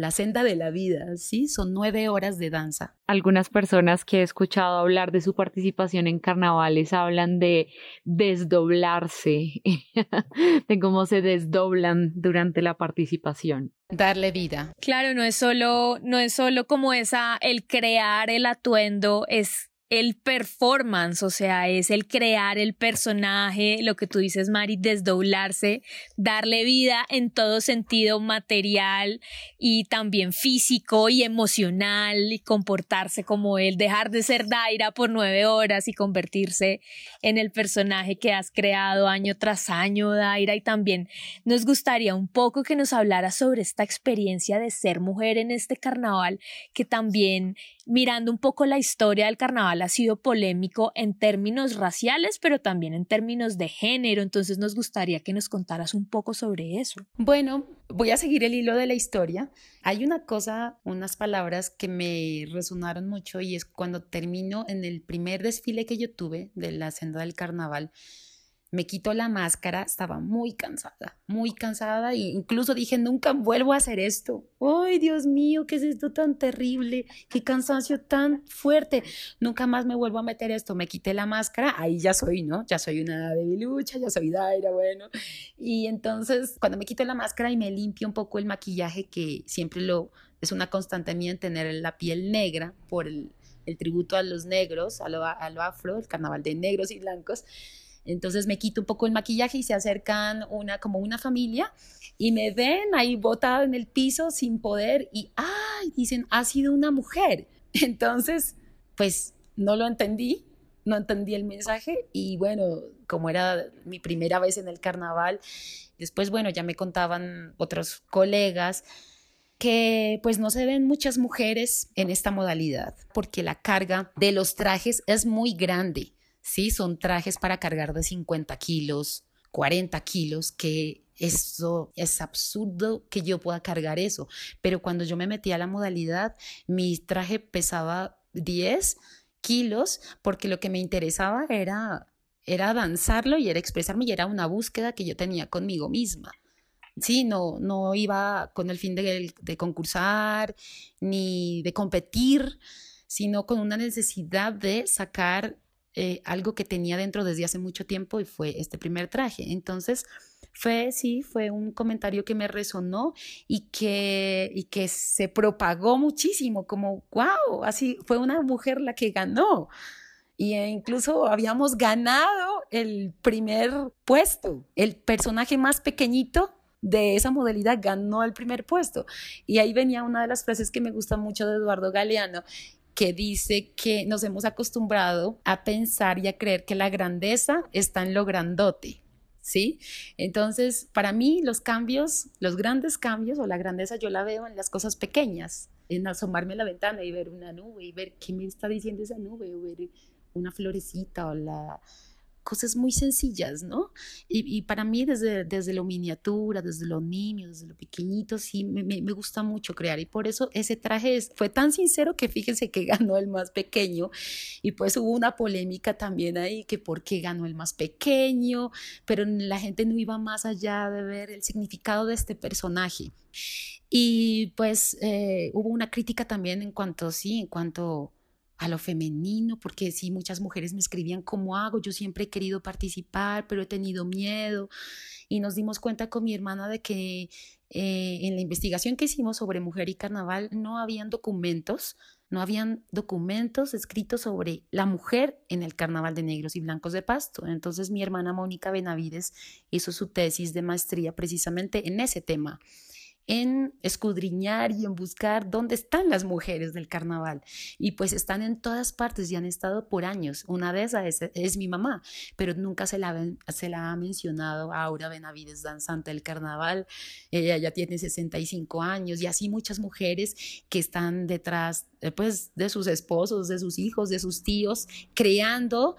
la senda de la vida, ¿sí? Son nueve horas de danza. Algunas personas que he escuchado hablar de su participación en carnavales hablan de desdoblarse, [LAUGHS] de cómo se desdoblan durante la participación. Darle vida. Claro, no es solo, no es solo como esa, el crear el atuendo, es el performance, o sea, es el crear el personaje, lo que tú dices, Mari, desdoblarse, darle vida en todo sentido material y también físico y emocional y comportarse como él, dejar de ser Daira por nueve horas y convertirse en el personaje que has creado año tras año, Daira. Y también nos gustaría un poco que nos hablara sobre esta experiencia de ser mujer en este carnaval, que también mirando un poco la historia del carnaval ha sido polémico en términos raciales, pero también en términos de género. Entonces nos gustaría que nos contaras un poco sobre eso. Bueno, voy a seguir el hilo de la historia. Hay una cosa, unas palabras que me resonaron mucho y es cuando termino en el primer desfile que yo tuve de la senda del carnaval me quito la máscara, estaba muy cansada, muy cansada e incluso dije, nunca vuelvo a hacer esto. ¡Ay, Dios mío, qué es esto tan terrible! ¡Qué cansancio tan fuerte! Nunca más me vuelvo a meter esto. Me quité la máscara, ahí ya soy, ¿no? Ya soy una debilucha, ya soy Daira, bueno. Y entonces, cuando me quito la máscara y me limpio un poco el maquillaje, que siempre lo es una constante mía en tener la piel negra por el, tributo a los negros, a a lo afro, el carnaval de negros y blancos entonces me quito un poco el maquillaje y se acercan una como una familia y me ven ahí botada en el piso sin poder y ay, dicen, ha sido una mujer. [LAUGHS] Entonces, pues no lo entendí, no entendí el mensaje y bueno, como era mi primera vez en el carnaval, después bueno, ya me contaban otros colegas que pues no se ven muchas mujeres en esta modalidad porque la carga de los trajes es muy grande. ¿Sí? Son trajes para cargar de 50 kilos, 40 kilos, que eso es absurdo que yo pueda cargar eso. Pero cuando yo me metí a la modalidad, mi traje pesaba 10 kilos porque lo que me interesaba era, era danzarlo y era expresarme y era una búsqueda que yo tenía conmigo misma. Sí, no, no iba con el fin de, de concursar ni de competir, sino con una necesidad de sacar eh, algo que tenía dentro desde hace mucho tiempo y fue este primer traje. Entonces, fue, sí, fue un comentario que me resonó y que, y que se propagó muchísimo, como, wow, así fue una mujer la que ganó. Y e incluso habíamos ganado el primer puesto. El personaje más pequeñito de esa modalidad ganó el primer puesto. Y ahí venía una de las frases que me gusta mucho de Eduardo Galeano que dice que nos hemos acostumbrado a pensar y a creer que la grandeza está en lo grandote. ¿Sí? Entonces, para mí los cambios, los grandes cambios o la grandeza yo la veo en las cosas pequeñas, en asomarme a la ventana y ver una nube y ver qué me está diciendo esa nube o ver una florecita o la cosas muy sencillas, ¿no? Y, para mí desde, desde lo miniatura, desde lo niño, desde lo pequeñito, sí, me, me, gusta mucho crear. Y por eso ese traje fue tan sincero que fíjense que [LAUGHS] ganó el más pequeño. Y pues hubo una polémica también ahí, que por qué ganó el más pequeño, pero la gente no iba más allá de ver el significado de este personaje. Y pues eh, hubo una crítica también en cuanto, sí, en cuanto a lo femenino, porque sí, muchas mujeres me escribían, ¿cómo hago? Yo siempre he querido participar, pero he tenido miedo. Y nos dimos cuenta con mi hermana de que eh, en la investigación que hicimos sobre mujer y carnaval no habían documentos, no habían documentos escritos sobre la mujer en el carnaval de negros y blancos de Pasto. Entonces mi hermana Mónica Benavides hizo su tesis de maestría precisamente en ese tema en escudriñar y en buscar dónde están las mujeres del carnaval. Y pues están en todas partes y han estado por años. Una de esas es, mi mamá, pero nunca se la, se la ha mencionado Aura Benavides, danzante del carnaval. Ella ya tiene 65 años y así muchas mujeres que están detrás eh, pues, de sus esposos, de sus hijos, de sus tíos, creando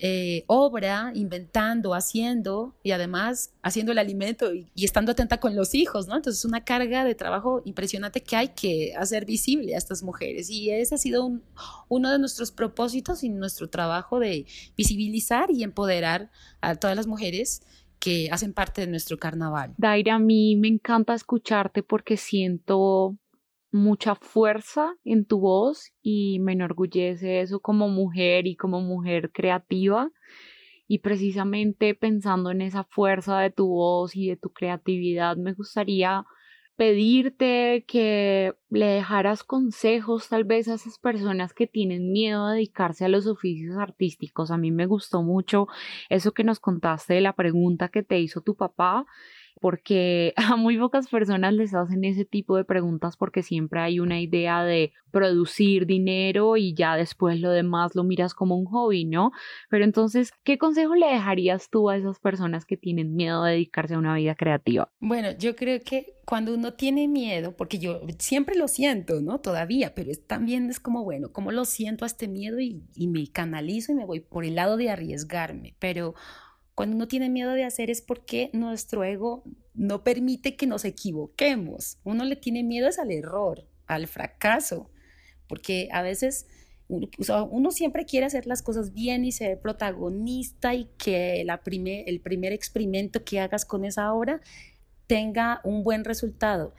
eh, obra, inventando, haciendo y además haciendo el alimento y, estando atenta con los hijos, ¿no? Entonces es una carga de trabajo impresionante que hay que hacer visible a estas mujeres y ese ha sido uno de nuestros propósitos y nuestro trabajo de visibilizar y empoderar a todas las mujeres que hacen parte de nuestro carnaval. Daira, a mí me encanta escucharte porque siento mucha fuerza en tu voz y me enorgullece eso como mujer y como mujer creativa. Y precisamente pensando en esa fuerza de tu voz y de tu creatividad, me gustaría pedirte que le dejaras consejos tal vez a esas personas que tienen miedo a dedicarse a los oficios artísticos. A mí me gustó mucho eso que nos contaste de la pregunta que te hizo tu papá porque [LAUGHS] a muy pocas personas les hacen ese tipo de preguntas porque siempre hay una idea de producir dinero y ya después lo demás lo miras como un hobby, ¿no? Pero entonces, ¿qué consejo le dejarías tú a esas personas que tienen miedo de dedicarse a una vida creativa? Bueno, yo creo que cuando uno tiene miedo, porque yo siempre lo siento, ¿no? Todavía, pero también es como, bueno, ¿cómo lo siento a este miedo y, y me canalizo y me voy por el lado de arriesgarme? Pero cuando uno tiene miedo de hacer es porque nuestro ego no permite que nos equivoquemos. Uno le tiene miedo al error, al fracaso, porque a veces uno, siempre quiere hacer las cosas bien y ser protagonista y que la el primer experimento que hagas con esa obra tenga un buen resultado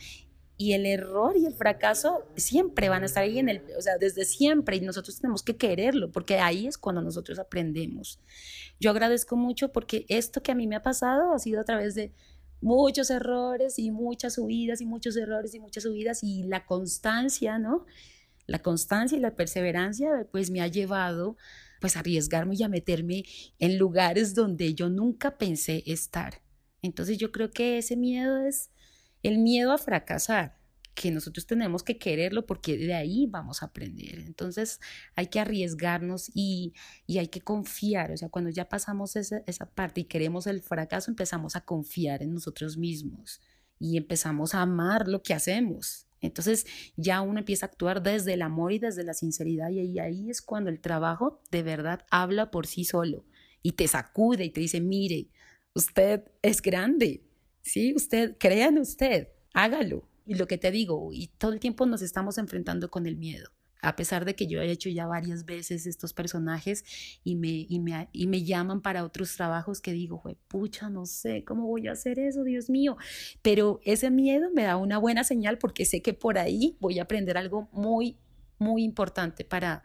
y el error y el fracaso siempre van a estar ahí en el, o sea, desde siempre y nosotros tenemos que quererlo porque ahí es cuando nosotros aprendemos. Yo agradezco mucho porque esto que a mí me ha pasado ha sido a través de muchos errores y muchas subidas y muchos errores y muchas subidas y la constancia, ¿no? La constancia y la perseverancia pues me ha llevado pues a arriesgarme y a meterme en lugares donde yo nunca pensé estar. Entonces yo creo que ese miedo es el miedo a fracasar, que nosotros tenemos que quererlo porque de ahí vamos a aprender. Entonces hay que arriesgarnos y, hay que confiar. O sea, cuando ya pasamos esa, esa parte y queremos el fracaso, empezamos a confiar en nosotros mismos y empezamos a amar lo que hacemos. Entonces ya uno empieza a actuar desde el amor y desde la sinceridad y ahí, ahí es cuando el trabajo de verdad habla por sí solo y te sacude y te dice, mire, usted es grande, ¿sí? Usted, crea en usted, hágalo. Y lo que te digo, y todo el tiempo nos estamos enfrentando con el miedo. A pesar de que yo he hecho ya varias veces estos personajes y me, y me, y me llaman para otros trabajos que digo, pucha, no sé cómo voy a hacer eso, Dios mío. Pero ese miedo me da una buena señal porque sé que por ahí voy a aprender algo muy, muy importante para,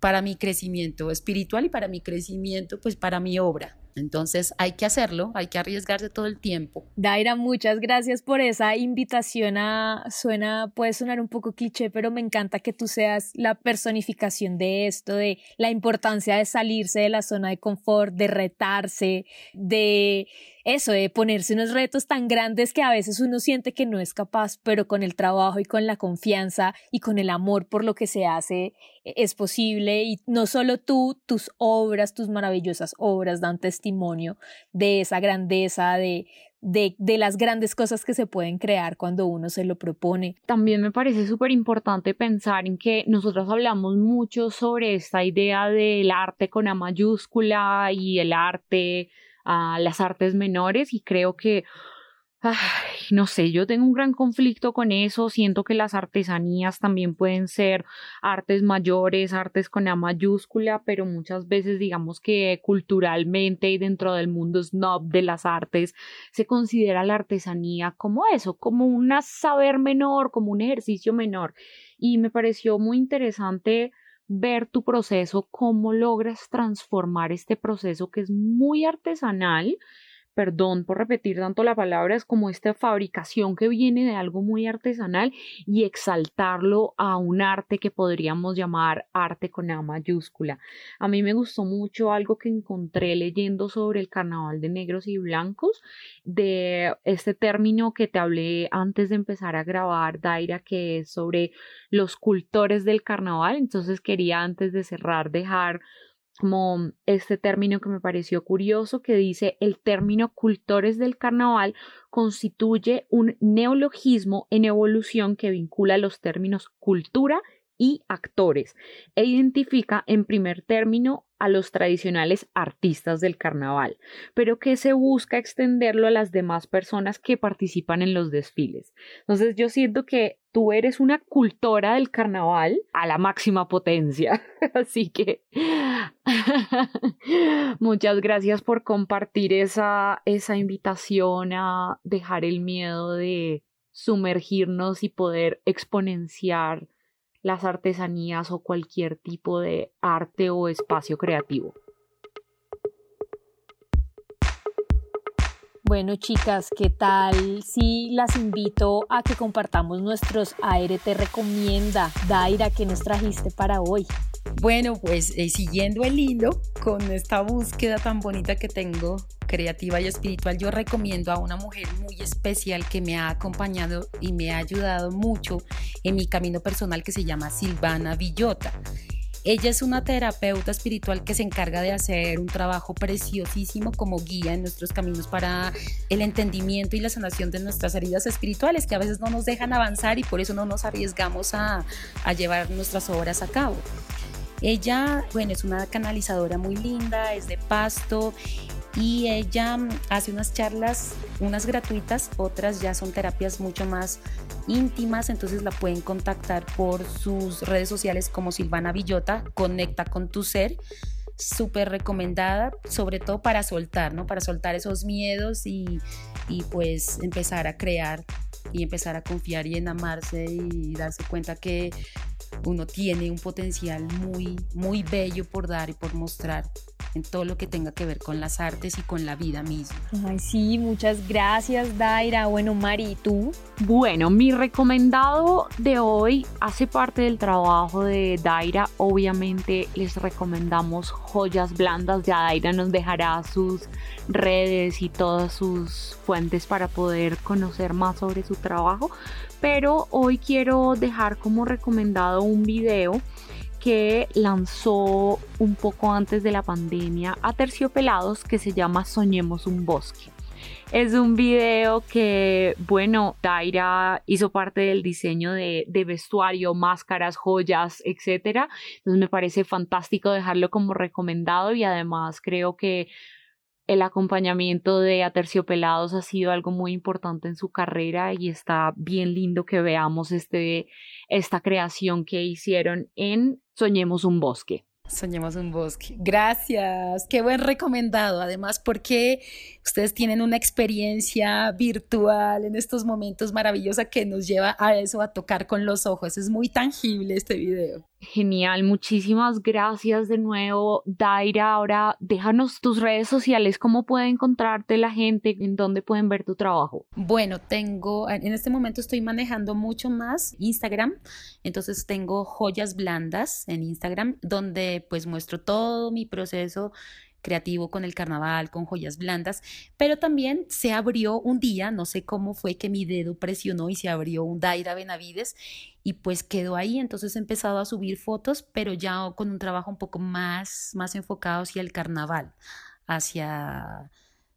para mi crecimiento espiritual y para mi crecimiento, pues para mi obra. Entonces hay que hacerlo, hay que arriesgarse todo el tiempo. Daira, muchas gracias por esa invitación a, suena, puede sonar un poco cliché, pero me encanta que tú seas la personificación de esto, de la importancia de salirse de la zona de confort, de retarse, de eso, de ponerse unos retos tan grandes que a veces uno siente que no es capaz, pero con el trabajo y con la confianza y con el amor por lo que se hace e, es posible. Y no solo tú, tus obras, tus maravillosas obras dan testimonio de esa grandeza, de, de, de las grandes cosas que se pueden crear cuando uno se lo propone. También me parece súper importante pensar en que nosotros hablamos mucho sobre esta idea del arte con A mayúscula y el arte, las artes menores y creo que no sé, yo tengo un gran conflicto con eso, siento que las artesanías también pueden ser artes mayores, artes con A mayúscula, pero muchas veces digamos que culturalmente y dentro del mundo snob de las artes se considera la artesanía como eso, como un saber menor, como un ejercicio menor. Y me pareció muy interesante ver tu proceso, cómo logras transformar este proceso que es muy artesanal perdón por repetir tanto la palabra, es como esta fabricación que viene de algo muy artesanal y exaltarlo a un arte que podríamos llamar arte con A mayúscula. A mí me gustó mucho algo que encontré leyendo sobre el carnaval de negros y blancos, de este término que te hablé antes de empezar a grabar, Daira, que es sobre los cultores del carnaval. Entonces quería antes de cerrar dejar como este término que me pareció curioso que dice el término cultores del carnaval constituye un neologismo en evolución que vincula los términos cultura y actores e identifica en primer término a los tradicionales artistas del carnaval, pero que se busca extenderlo a las demás personas que participan en los desfiles. Entonces yo siento que tú eres una cultora del carnaval a la máxima potencia, [LAUGHS] así que [LAUGHS] muchas gracias por compartir esa, esa invitación a dejar el miedo de sumergirnos y poder exponenciar las artesanías o cualquier tipo de arte o espacio creativo. Bueno, chicas, ¿qué tal si las invito a que compartamos nuestros ART Recomienda? Daira, ¿qué nos trajiste para hoy? Bueno, pues eh, siguiendo el hilo con esta búsqueda tan bonita que tengo, creativa y espiritual, yo recomiendo a una mujer muy especial que me ha acompañado y me ha ayudado mucho en mi camino personal que se llama Silvana Villota. Ella es una terapeuta espiritual que se encarga de hacer un trabajo preciosísimo como guía en nuestros caminos para el entendimiento y la sanación de nuestras heridas espirituales que a veces no nos dejan avanzar y por eso no nos arriesgamos a, llevar nuestras obras a cabo. Ella, bueno, es una canalizadora muy linda, es de pasto y ella hace unas charlas, unas gratuitas, otras ya son terapias mucho más íntimas, entonces la pueden contactar por sus redes sociales como Silvana Villota, Conecta con tu ser, súper recomendada, sobre todo para soltar, ¿no? Para soltar esos miedos y, y pues empezar a crear y empezar a confiar y en amarse y darse cuenta que uno tiene un potencial muy, muy bello por dar y por mostrar en todo lo que tenga que ver con las artes y con la vida misma. Ay, sí, muchas gracias, Daira. Bueno, Mari, ¿tú? Bueno, mi recomendado de hoy hace parte del trabajo de Daira. Obviamente les recomendamos joyas blandas. Ya Daira nos dejará sus redes y todas sus fuentes para poder conocer más sobre su trabajo. Pero hoy quiero dejar como recomendado un video que lanzó un poco antes de la pandemia a Terciopelados que se llama Soñemos un bosque. Es un video que, bueno, Daira hizo parte del diseño de, vestuario, máscaras, joyas, etc. Entonces me parece fantástico dejarlo como recomendado y además creo que el acompañamiento de Aterciopelados ha sido algo muy importante en su carrera y está bien lindo que veamos este, esta creación que hicieron en Soñemos un bosque. Soñemos un bosque. Gracias. Qué buen recomendado. Además, porque ustedes tienen una experiencia virtual en estos momentos maravillosa que nos lleva a eso, a tocar con los ojos. Es muy tangible este video. Genial, muchísimas gracias de nuevo, Daira. Ahora déjanos tus redes sociales, cómo puede encontrarte la gente, en dónde pueden ver tu trabajo. Bueno, tengo, en este momento estoy manejando mucho más Instagram, entonces tengo joyas blandas en Instagram, donde pues muestro todo mi proceso creativo con el carnaval, con joyas blandas, pero también se abrió un día, no sé cómo fue que mi dedo presionó y se abrió un Daira Benavides y pues quedó ahí, entonces he empezado a subir fotos, pero ya con un trabajo un poco más, más enfocado hacia el carnaval, hacia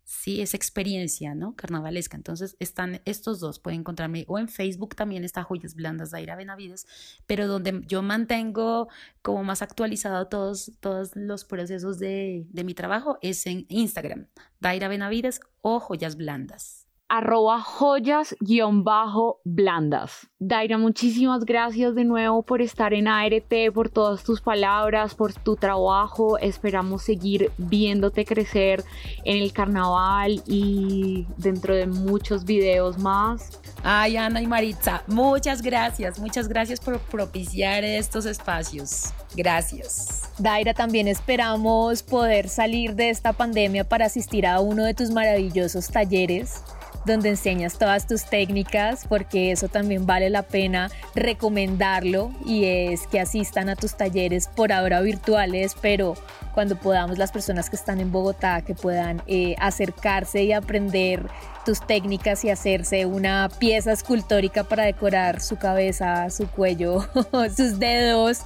sí, esa experiencia, ¿no? Carnavalesca. Entonces están estos dos, pueden encontrarme o en Facebook también está Joyas Blandas Daira Benavides, pero donde yo mantengo como más actualizado todos, todos los procesos de, de mi trabajo es en Instagram, Daira Benavides o Joyas Blandas arroba joyas-blandas. Daira, muchísimas gracias de nuevo por estar en ART, por todas tus palabras, por tu trabajo. Esperamos seguir viéndote crecer en el carnaval y dentro de muchos videos más. Ay, Ana y Maritza, muchas gracias, muchas gracias por propiciar estos espacios. Gracias. Daira, también esperamos poder salir de esta pandemia para asistir a uno de tus maravillosos talleres donde enseñas todas tus técnicas, porque eso también vale la pena recomendarlo y es que asistan a tus talleres por ahora virtuales, pero cuando podamos las personas que están en Bogotá que puedan eh, acercarse y aprender tus técnicas y hacerse una pieza escultórica para decorar su cabeza, su cuello, [LAUGHS] sus dedos.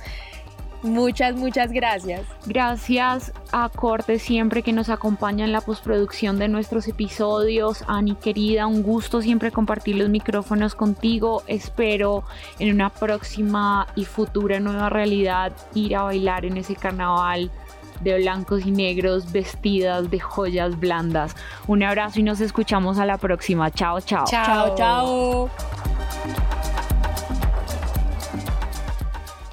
Muchas, muchas gracias. Gracias a Corte siempre que nos acompaña en la postproducción de nuestros episodios. Ani querida, un gusto siempre compartir los micrófonos contigo. Espero en una próxima y futura nueva realidad ir a bailar en ese carnaval de blancos y negros vestidas de joyas blandas. Un abrazo y nos escuchamos a la próxima. Chao, chao. Chao, chao.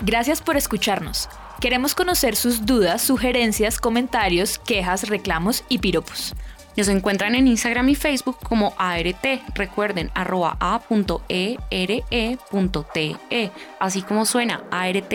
Gracias por escucharnos. Queremos conocer sus dudas, sugerencias, comentarios, quejas, reclamos y piropos. Nos encuentran en Instagram y Facebook como ART. Recuerden, arroba a.ere.te. Así como suena, ART.